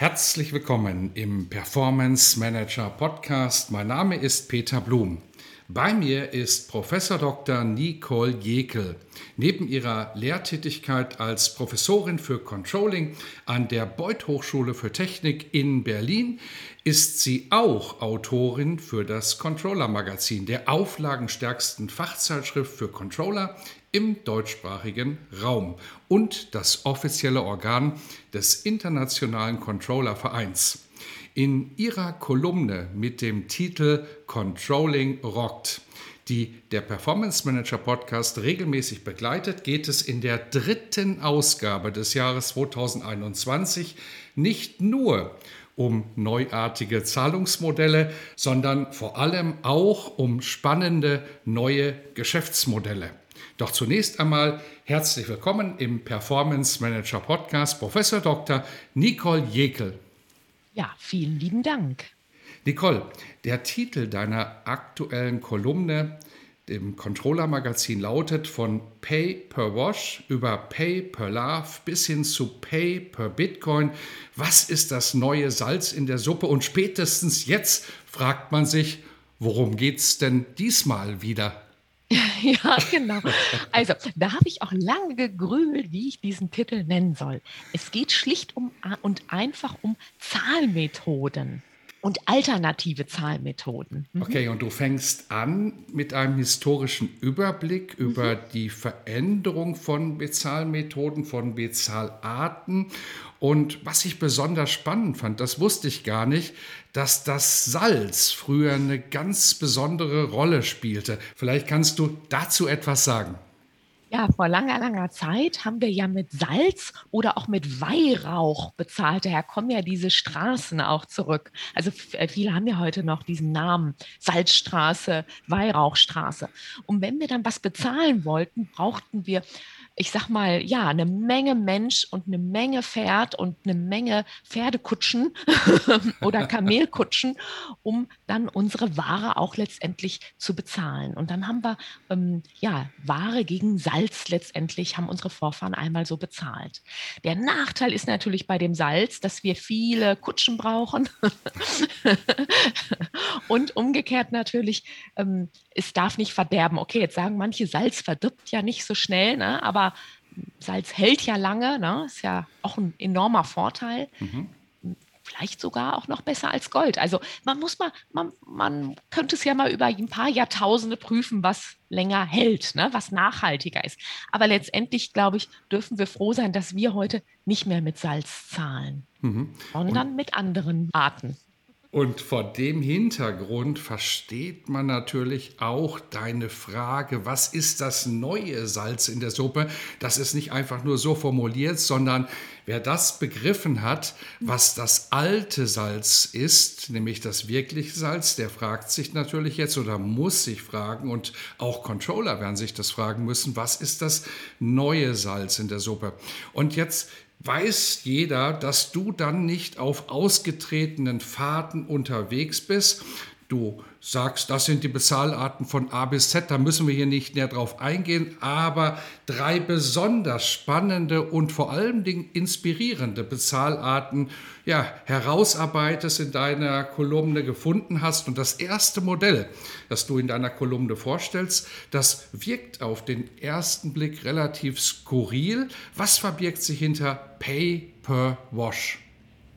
Herzlich willkommen im Performance Manager Podcast. Mein Name ist Peter Blum. Bei mir ist Professor Dr. Nicole Jekel. Neben ihrer Lehrtätigkeit als Professorin für Controlling an der Beuth Hochschule für Technik in Berlin ist sie auch Autorin für das Controller Magazin, der auflagenstärksten Fachzeitschrift für Controller im deutschsprachigen Raum und das offizielle Organ des Internationalen Controller Vereins. In ihrer Kolumne mit dem Titel Controlling Rockt, die der Performance Manager Podcast regelmäßig begleitet, geht es in der dritten Ausgabe des Jahres 2021 nicht nur um neuartige Zahlungsmodelle, sondern vor allem auch um spannende neue Geschäftsmodelle. Doch zunächst einmal herzlich willkommen im Performance Manager Podcast Professor Dr. Nicole Jekel. Ja, vielen lieben Dank. Nicole, der Titel deiner aktuellen Kolumne im Controller-Magazin lautet von Pay per Wash über Pay per Love bis hin zu Pay per Bitcoin. Was ist das neue Salz in der Suppe? Und spätestens jetzt fragt man sich, worum geht es denn diesmal wieder? ja, genau. Also, da habe ich auch lange gegrübelt, wie ich diesen Titel nennen soll. Es geht schlicht um und einfach um Zahlmethoden und alternative Zahlmethoden. Mhm. Okay, und du fängst an mit einem historischen Überblick über mhm. die Veränderung von Bezahlmethoden, von Bezahlarten. Und was ich besonders spannend fand, das wusste ich gar nicht, dass das Salz früher eine ganz besondere Rolle spielte. Vielleicht kannst du dazu etwas sagen. Ja, vor langer, langer Zeit haben wir ja mit Salz oder auch mit Weihrauch bezahlt. Daher kommen ja diese Straßen auch zurück. Also äh, viele haben ja heute noch diesen Namen Salzstraße, Weihrauchstraße. Und wenn wir dann was bezahlen wollten, brauchten wir ich sag mal, ja, eine Menge Mensch und eine Menge Pferd und eine Menge Pferdekutschen oder Kamelkutschen, um dann unsere Ware auch letztendlich zu bezahlen. Und dann haben wir, ähm, ja, Ware gegen Salz letztendlich, haben unsere Vorfahren einmal so bezahlt. Der Nachteil ist natürlich bei dem Salz, dass wir viele Kutschen brauchen und umgekehrt natürlich, ähm, es darf nicht verderben. Okay, jetzt sagen manche, Salz verdirbt ja nicht so schnell, ne? aber Salz hält ja lange, ne? ist ja auch ein enormer Vorteil. Mhm. Vielleicht sogar auch noch besser als Gold. Also man muss mal, man, man könnte es ja mal über ein paar Jahrtausende prüfen, was länger hält, ne? was nachhaltiger ist. Aber letztendlich, glaube ich, dürfen wir froh sein, dass wir heute nicht mehr mit Salz zahlen, mhm. sondern Und mit anderen Arten. Und vor dem Hintergrund versteht man natürlich auch deine Frage, was ist das neue Salz in der Suppe? Das ist nicht einfach nur so formuliert, sondern wer das begriffen hat, was das alte Salz ist, nämlich das wirkliche Salz, der fragt sich natürlich jetzt oder muss sich fragen und auch Controller werden sich das fragen müssen, was ist das neue Salz in der Suppe? Und jetzt weiß jeder, dass du dann nicht auf ausgetretenen Fahrten unterwegs bist. Du sagst, das sind die Bezahlarten von A bis Z, da müssen wir hier nicht näher drauf eingehen, aber drei besonders spannende und vor allen Dingen inspirierende Bezahlarten ja, herausarbeitest, in deiner Kolumne gefunden hast. Und das erste Modell, das du in deiner Kolumne vorstellst, das wirkt auf den ersten Blick relativ skurril. Was verbirgt sich hinter Pay per Wash?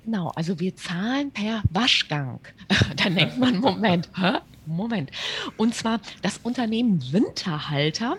Genau, also wir zahlen per Waschgang. Dann denkt man, Moment, hä? Moment. Und zwar das Unternehmen Winterhalter,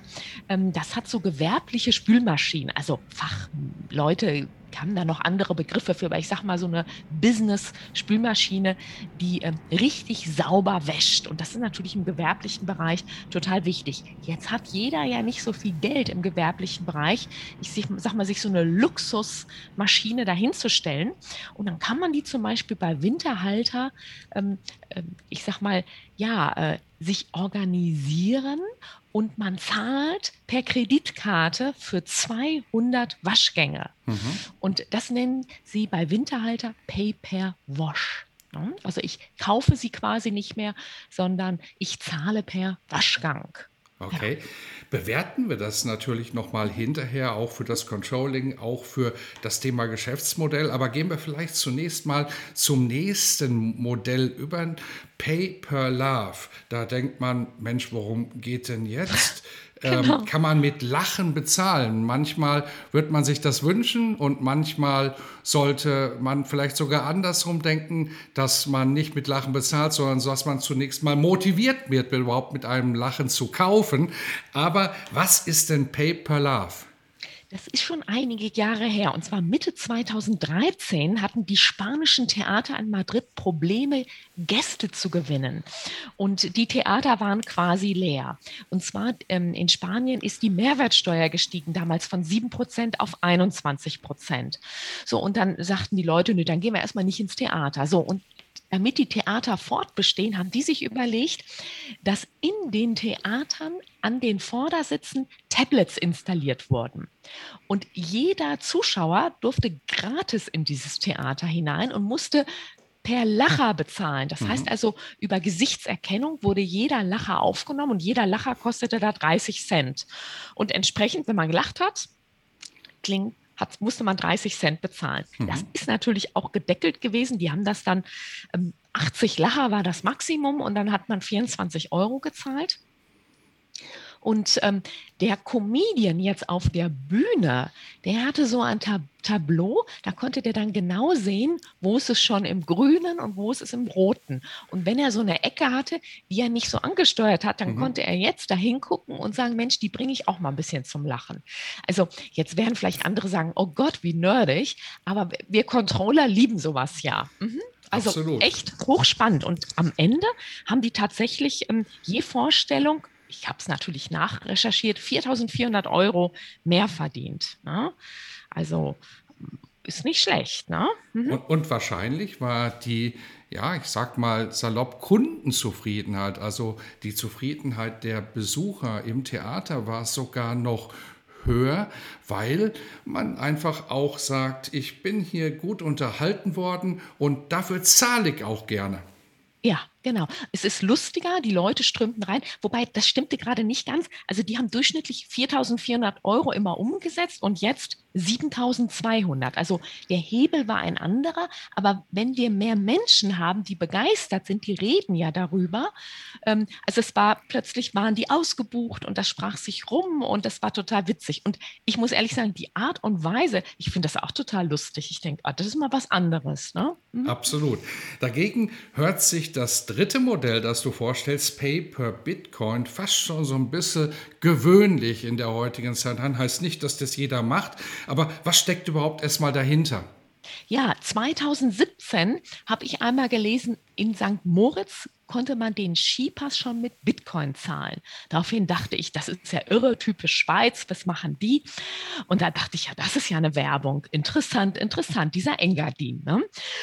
ähm, das hat so gewerbliche Spülmaschinen. Also Fachleute haben da noch andere Begriffe für, aber ich sage mal so eine Business-Spülmaschine, die äh, richtig sauber wäscht. Und das ist natürlich im gewerblichen Bereich total wichtig. Jetzt hat jeder ja nicht so viel Geld im gewerblichen Bereich. Ich sag mal, sich so eine Luxusmaschine dahinzustellen. Und dann kann man die zum Beispiel bei Winterhalter, ähm, äh, ich sag mal, ja, äh, sich organisieren und man zahlt per Kreditkarte für 200 Waschgänge. Mhm. Und das nennen sie bei Winterhalter Pay per Wash. Also ich kaufe sie quasi nicht mehr, sondern ich zahle per Waschgang. Okay. Ja. Bewerten wir das natürlich nochmal hinterher, auch für das Controlling, auch für das Thema Geschäftsmodell. Aber gehen wir vielleicht zunächst mal zum nächsten Modell über Pay per Love. Da denkt man, Mensch, worum geht denn jetzt? Ähm, genau. ähm, kann man mit Lachen bezahlen. Manchmal wird man sich das wünschen und manchmal sollte man vielleicht sogar andersrum denken, dass man nicht mit Lachen bezahlt, sondern dass man zunächst mal motiviert wird, überhaupt mit einem Lachen zu kaufen. Aber was ist denn Pay per Love? Das ist schon einige Jahre her. Und zwar Mitte 2013 hatten die spanischen Theater in Madrid Probleme, Gäste zu gewinnen. Und die Theater waren quasi leer. Und zwar ähm, in Spanien ist die Mehrwertsteuer gestiegen, damals von 7 Prozent auf 21 Prozent. So, und dann sagten die Leute, nö, dann gehen wir erstmal nicht ins Theater. So, und damit die Theater fortbestehen, haben die sich überlegt, dass in den Theatern an den Vordersitzen Tablets installiert wurden. Und jeder Zuschauer durfte gratis in dieses Theater hinein und musste per Lacher bezahlen. Das heißt mhm. also, über Gesichtserkennung wurde jeder Lacher aufgenommen und jeder Lacher kostete da 30 Cent. Und entsprechend, wenn man gelacht hat, klingt hat, musste man 30 Cent bezahlen. Mhm. Das ist natürlich auch gedeckelt gewesen. Die haben das dann, ähm, 80 Lacher war das Maximum und dann hat man 24 Euro gezahlt. Und ähm, der Comedian jetzt auf der Bühne, der hatte so ein Tab Tableau, da konnte der dann genau sehen, wo ist es schon im Grünen und wo ist es im Roten. Und wenn er so eine Ecke hatte, die er nicht so angesteuert hat, dann mhm. konnte er jetzt da hingucken und sagen, Mensch, die bringe ich auch mal ein bisschen zum Lachen. Also jetzt werden vielleicht andere sagen, oh Gott, wie nerdig, aber wir Controller lieben sowas ja. Mhm. Also Absolut. echt hochspannend. Und am Ende haben die tatsächlich ähm, je Vorstellung ich habe es natürlich nachrecherchiert, 4.400 Euro mehr verdient. Ne? Also ist nicht schlecht. Ne? Mhm. Und, und, wahrscheinlich war die, ja, ich sag mal salopp, Kundenzufriedenheit, also die Zufriedenheit der Besucher im Theater war sogar noch höher, weil man einfach auch sagt, ich bin hier gut unterhalten worden und dafür zahle ich auch gerne. Ja, Genau. Es ist lustiger, die Leute strömten rein. Wobei, das stimmte gerade nicht ganz. Also die haben durchschnittlich 4.400 Euro immer umgesetzt und jetzt 7.200. Also der Hebel war ein anderer. Aber wenn wir mehr Menschen haben, die begeistert sind, die reden ja darüber. Ähm, also es war, plötzlich waren die ausgebucht und das sprach sich rum und das war total witzig. Und ich muss ehrlich sagen, die Art und Weise, ich finde das auch total lustig. Ich denke, ah, das ist mal was anderes. Ne? Mhm. Absolut. Dagegen hört sich das dritte Modell, das du vorstellst, Pay per Bitcoin, fast schon so ein bisschen gewöhnlich in der heutigen Zeit an. Heißt nicht, dass das jeder macht, aber was steckt überhaupt erstmal dahinter? Ja, 2017 habe ich einmal gelesen, in St. Moritz konnte man den Skipass schon mit Bitcoin zahlen. Daraufhin dachte ich, das ist ja irre, typisch Schweiz, was machen die? Und da dachte ich, ja, das ist ja eine Werbung. Interessant, interessant, dieser Engadin. Ne?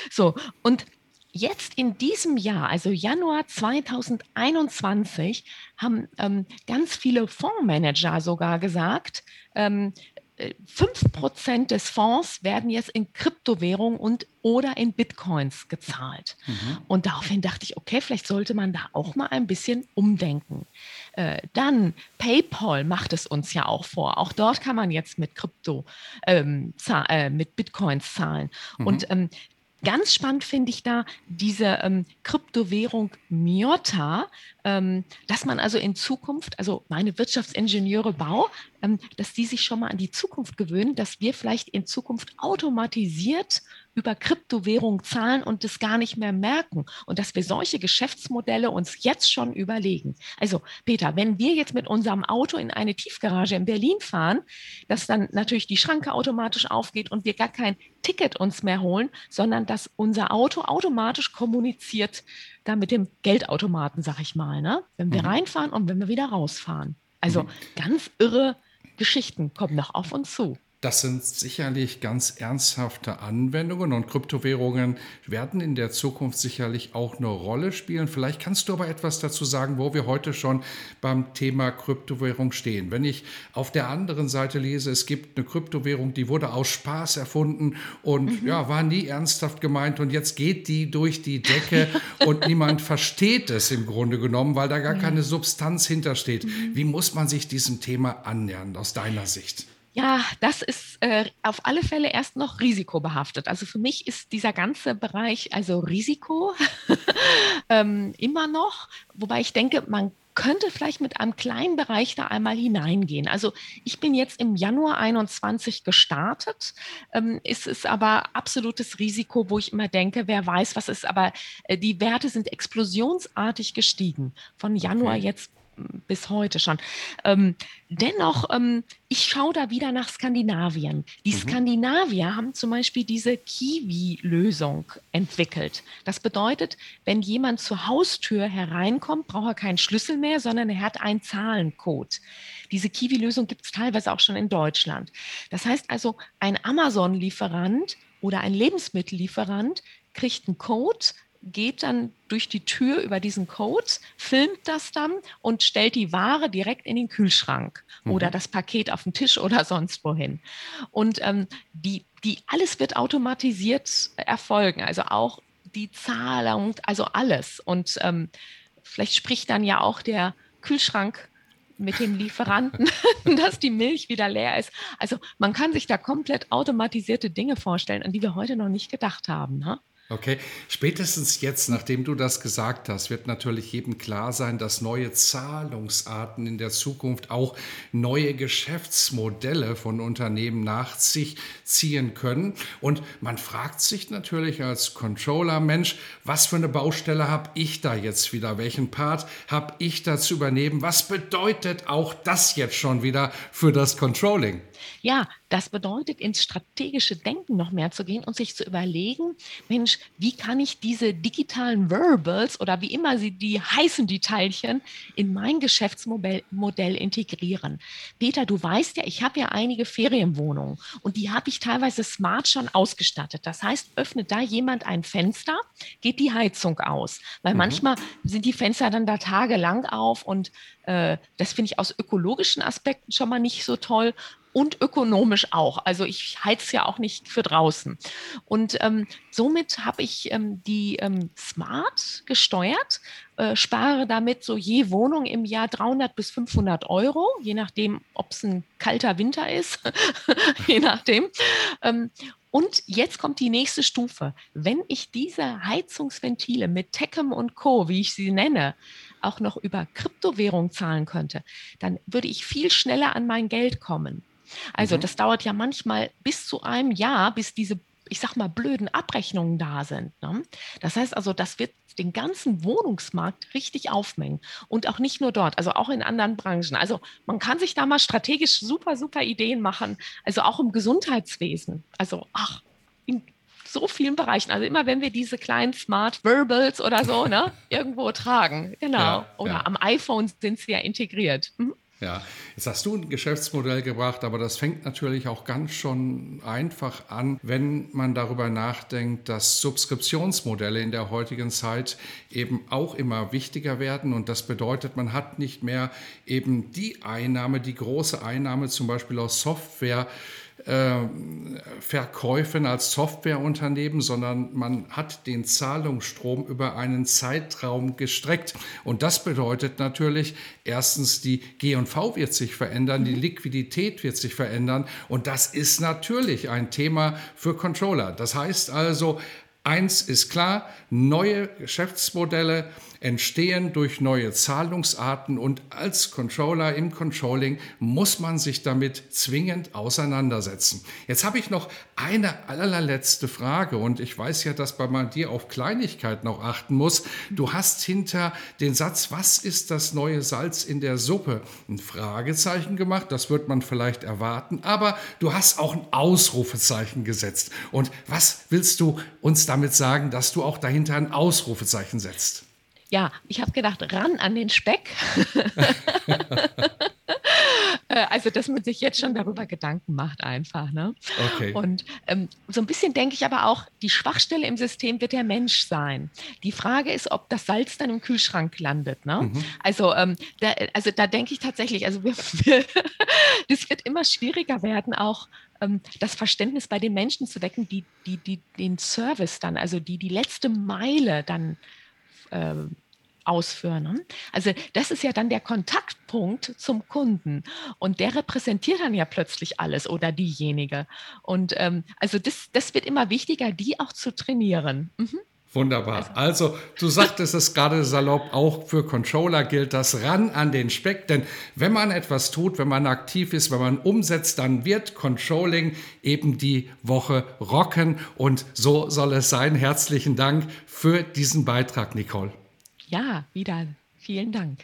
So, und Jetzt in diesem Jahr, also Januar 2021, haben ähm, ganz viele Fondsmanager sogar gesagt, ähm, 5% des Fonds werden jetzt in Kryptowährungen und oder in Bitcoins gezahlt. Mhm. Und daraufhin dachte ich, okay, vielleicht sollte man da auch mal ein bisschen umdenken. Äh, dann PayPal macht es uns ja auch vor. Auch dort kann man jetzt mit Krypto, ähm, äh, mit Bitcoins zahlen. Mhm. Und ähm, Ganz spannend finde ich da diese ähm, Kryptowährung Miota. Ähm, dass man also in Zukunft, also meine Wirtschaftsingenieure Bau, ähm, dass die sich schon mal an die Zukunft gewöhnen, dass wir vielleicht in Zukunft automatisiert über Kryptowährung zahlen und das gar nicht mehr merken und dass wir solche Geschäftsmodelle uns jetzt schon überlegen. Also Peter, wenn wir jetzt mit unserem Auto in eine Tiefgarage in Berlin fahren, dass dann natürlich die Schranke automatisch aufgeht und wir gar kein Ticket uns mehr holen, sondern dass unser Auto automatisch kommuniziert da mit dem Geldautomaten, sag ich mal, ne? wenn wir mhm. reinfahren und wenn wir wieder rausfahren. Also mhm. ganz irre Geschichten kommen noch auf uns zu. Das sind sicherlich ganz ernsthafte Anwendungen und Kryptowährungen werden in der Zukunft sicherlich auch eine Rolle spielen. Vielleicht kannst du aber etwas dazu sagen, wo wir heute schon beim Thema Kryptowährung stehen. Wenn ich auf der anderen Seite lese, es gibt eine Kryptowährung, die wurde aus Spaß erfunden und mhm. ja, war nie ernsthaft gemeint und jetzt geht die durch die Decke und niemand versteht es im Grunde genommen, weil da gar keine Substanz hintersteht. Mhm. Wie muss man sich diesem Thema annähern aus deiner Sicht? Ja, das ist äh, auf alle Fälle erst noch risikobehaftet. Also für mich ist dieser ganze Bereich also Risiko ähm, immer noch, wobei ich denke, man könnte vielleicht mit einem kleinen Bereich da einmal hineingehen. Also ich bin jetzt im Januar 21 gestartet. Ähm, es ist aber absolutes Risiko, wo ich immer denke, wer weiß, was ist. Aber äh, die Werte sind explosionsartig gestiegen. Von Januar okay. jetzt bis heute schon. Ähm, dennoch, ähm, ich schaue da wieder nach Skandinavien. Die mhm. Skandinavier haben zum Beispiel diese Kiwi-Lösung entwickelt. Das bedeutet, wenn jemand zur Haustür hereinkommt, braucht er keinen Schlüssel mehr, sondern er hat einen Zahlencode. Diese Kiwi-Lösung gibt es teilweise auch schon in Deutschland. Das heißt also, ein Amazon-Lieferant oder ein Lebensmittellieferant kriegt einen Code, geht dann durch die Tür über diesen Code, filmt das dann und stellt die Ware direkt in den Kühlschrank mhm. oder das Paket auf den Tisch oder sonst wohin. Und ähm, die, die, alles wird automatisiert erfolgen, also auch die Zahlung, also alles. Und ähm, vielleicht spricht dann ja auch der Kühlschrank mit dem Lieferanten, dass die Milch wieder leer ist. Also man kann sich da komplett automatisierte Dinge vorstellen, an die wir heute noch nicht gedacht haben. Ne? Okay, spätestens jetzt, nachdem du das gesagt hast, wird natürlich jedem klar sein, dass neue Zahlungsarten in der Zukunft auch neue Geschäftsmodelle von Unternehmen nach sich ziehen können. Und man fragt sich natürlich als Controller, Mensch, was für eine Baustelle habe ich da jetzt wieder? Welchen Part habe ich da zu übernehmen? Was bedeutet auch das jetzt schon wieder für das Controlling? Ja, das bedeutet, ins strategische Denken noch mehr zu gehen und sich zu überlegen, Mensch, wie kann ich diese digitalen Verbals oder wie immer sie die heißen, die Teilchen, in mein Geschäftsmodell Modell integrieren. Peter, du weißt ja, ich habe ja einige Ferienwohnungen und die habe ich teilweise smart schon ausgestattet. Das heißt, öffnet da jemand ein Fenster, geht die Heizung aus. Weil mhm. manchmal sind die Fenster dann da tagelang auf und äh, das finde ich aus ökologischen Aspekten schon mal nicht so toll und ökonomisch auch. Also ich heiz ja auch nicht für draußen. Und ähm, somit habe ich ähm, die ähm, Smart gesteuert, äh, spare damit so je Wohnung im Jahr 300 bis 500 Euro, je nachdem, ob es ein kalter Winter ist, je nachdem. Ähm, und jetzt kommt die nächste Stufe. Wenn ich diese Heizungsventile mit Tecum und Co., wie ich sie nenne, auch noch über Kryptowährung zahlen könnte, dann würde ich viel schneller an mein Geld kommen. Also mhm. das dauert ja manchmal bis zu einem Jahr, bis diese, ich sag mal, blöden Abrechnungen da sind. Ne? Das heißt also, das wird den ganzen Wohnungsmarkt richtig aufmengen und auch nicht nur dort, also auch in anderen Branchen. Also man kann sich da mal strategisch super, super Ideen machen, also auch im Gesundheitswesen. Also ach, in so vielen Bereichen. Also immer wenn wir diese kleinen Smart Verbals oder so ne, irgendwo tragen, genau. Ja, oder ja. am iPhone sind sie ja integriert. Mhm. Ja, jetzt hast du ein Geschäftsmodell gebracht, aber das fängt natürlich auch ganz schon einfach an, wenn man darüber nachdenkt, dass Subskriptionsmodelle in der heutigen Zeit eben auch immer wichtiger werden. Und das bedeutet, man hat nicht mehr eben die Einnahme, die große Einnahme zum Beispiel aus Software Verkäufen als Softwareunternehmen, sondern man hat den Zahlungsstrom über einen Zeitraum gestreckt. Und das bedeutet natürlich, erstens, die GV wird sich verändern, die mhm. Liquidität wird sich verändern. Und das ist natürlich ein Thema für Controller. Das heißt also, Eins ist klar, neue Geschäftsmodelle entstehen durch neue Zahlungsarten und als Controller im Controlling muss man sich damit zwingend auseinandersetzen. Jetzt habe ich noch eine allerletzte Frage und ich weiß ja, dass man dir auf Kleinigkeiten noch achten muss. Du hast hinter den Satz, was ist das neue Salz in der Suppe, ein Fragezeichen gemacht. Das wird man vielleicht erwarten, aber du hast auch ein Ausrufezeichen gesetzt. Und was willst du uns damit sagen, dass du auch dahinter ein Ausrufezeichen setzt? Ja, ich habe gedacht, ran an den Speck. Äh, also, dass man sich jetzt schon darüber Gedanken macht, einfach. Ne? Okay. Und ähm, so ein bisschen denke ich aber auch, die Schwachstelle im System wird der Mensch sein. Die Frage ist, ob das Salz dann im Kühlschrank landet. Ne? Mhm. Also, ähm, da, also, da denke ich tatsächlich, also wir, das wird immer schwieriger werden, auch ähm, das Verständnis bei den Menschen zu wecken, die, die, die den Service dann, also die die letzte Meile dann äh, ausführen. Ne? Also das ist ja dann der Kontaktpunkt zum Kunden und der repräsentiert dann ja plötzlich alles oder diejenige. Und ähm, also das, das wird immer wichtiger, die auch zu trainieren. Mhm. Wunderbar. Also, du sagtest es gerade salopp, auch für Controller gilt das ran an den Speck, denn wenn man etwas tut, wenn man aktiv ist, wenn man umsetzt, dann wird Controlling eben die Woche rocken und so soll es sein. Herzlichen Dank für diesen Beitrag, Nicole. Ja, wieder. Vielen Dank.